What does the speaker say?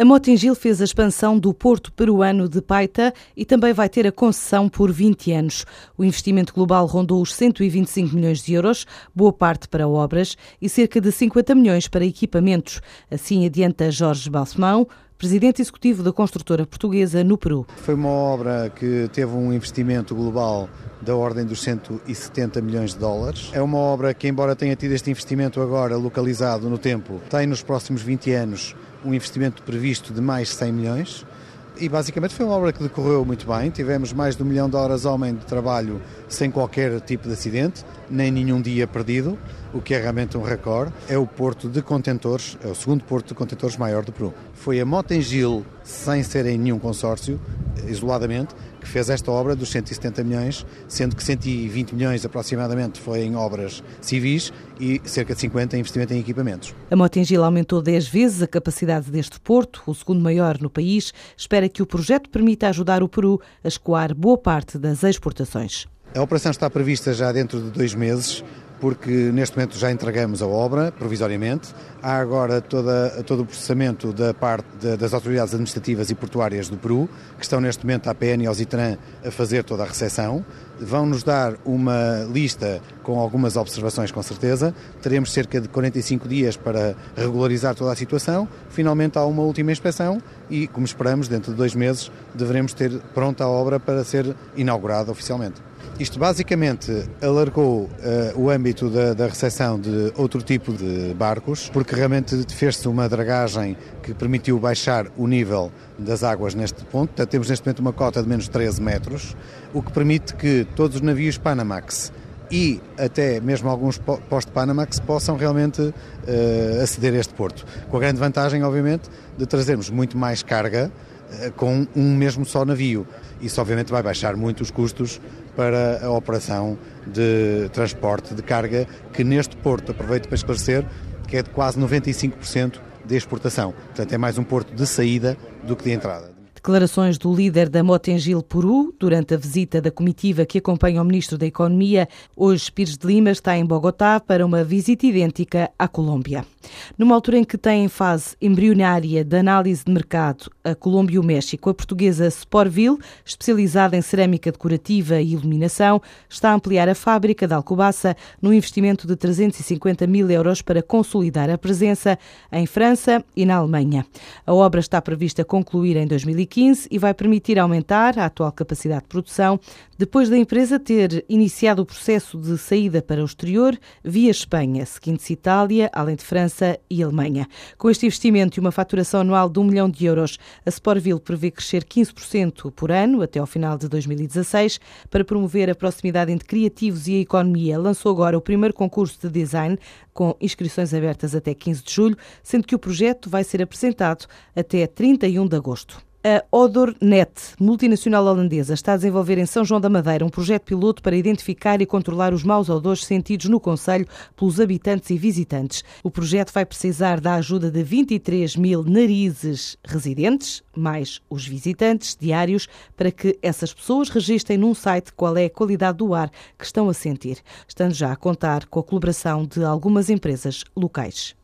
A Motengil fez a expansão do porto peruano de Paita e também vai ter a concessão por 20 anos. O investimento global rondou os 125 milhões de euros, boa parte para obras e cerca de 50 milhões para equipamentos. Assim adianta Jorge Balsemão, presidente executivo da construtora portuguesa no Peru. Foi uma obra que teve um investimento global da ordem dos 170 milhões de dólares. É uma obra que, embora tenha tido este investimento agora localizado no tempo, tem nos próximos 20 anos um investimento previsto de mais 100 milhões. E basicamente foi uma obra que decorreu muito bem. Tivemos mais de um milhão de horas homem de trabalho sem qualquer tipo de acidente, nem nenhum dia perdido, o que é realmente um recorde. É o porto de contentores, é o segundo porto de contentores maior do Peru. Foi a Motengil, sem ser em nenhum consórcio, isoladamente, que fez esta obra dos 170 milhões, sendo que 120 milhões aproximadamente foi em obras civis e cerca de 50 em investimento em equipamentos. A Motengil aumentou 10 vezes a capacidade deste porto, o segundo maior no país. Espera que o projeto permita ajudar o Peru a escoar boa parte das exportações. A operação está prevista já dentro de dois meses porque neste momento já entregamos a obra, provisoriamente. Há agora toda, todo o processamento da parte de, das autoridades administrativas e portuárias do Peru, que estão neste momento à PN e ao Zitran a fazer toda a recepção. Vão-nos dar uma lista com algumas observações, com certeza. Teremos cerca de 45 dias para regularizar toda a situação. Finalmente há uma última inspeção e, como esperamos, dentro de dois meses deveremos ter pronta a obra para ser inaugurada oficialmente. Isto basicamente alargou uh, o âmbito da, da recepção de outro tipo de barcos, porque realmente fez-se uma dragagem que permitiu baixar o nível das águas neste ponto. Temos neste momento uma cota de menos 13 metros, o que permite que todos os navios Panamax e até mesmo alguns post-Panamax possam realmente uh, aceder a este porto. Com a grande vantagem, obviamente, de trazermos muito mais carga com um mesmo só navio. Isso, obviamente, vai baixar muito os custos para a operação de transporte de carga, que neste porto, aproveito para esclarecer, que é de quase 95% de exportação. Portanto, é mais um porto de saída do que de entrada. Declarações do líder da Motengil Peru durante a visita da comitiva que acompanha o Ministro da Economia. Hoje, Pires de Lima está em Bogotá para uma visita idêntica à Colômbia. Numa altura em que tem em fase embrionária de análise de mercado a Colômbia e o México, a portuguesa Sporville, especializada em cerâmica decorativa e iluminação, está a ampliar a fábrica de Alcobaça num investimento de 350 mil euros para consolidar a presença em França e na Alemanha. A obra está prevista concluir em 2015 2015 e vai permitir aumentar a atual capacidade de produção depois da empresa ter iniciado o processo de saída para o exterior via Espanha, seguindo-se Itália, além de França e Alemanha. Com este investimento e uma faturação anual de 1 milhão de euros, a Sportville prevê crescer 15% por ano até ao final de 2016. Para promover a proximidade entre criativos e a economia, lançou agora o primeiro concurso de design com inscrições abertas até 15 de julho, sendo que o projeto vai ser apresentado até 31 de agosto. A Odornet, multinacional holandesa, está a desenvolver em São João da Madeira um projeto piloto para identificar e controlar os maus odores sentidos no Conselho pelos habitantes e visitantes. O projeto vai precisar da ajuda de 23 mil narizes residentes, mais os visitantes diários, para que essas pessoas registrem num site qual é a qualidade do ar que estão a sentir, estando já a contar com a colaboração de algumas empresas locais.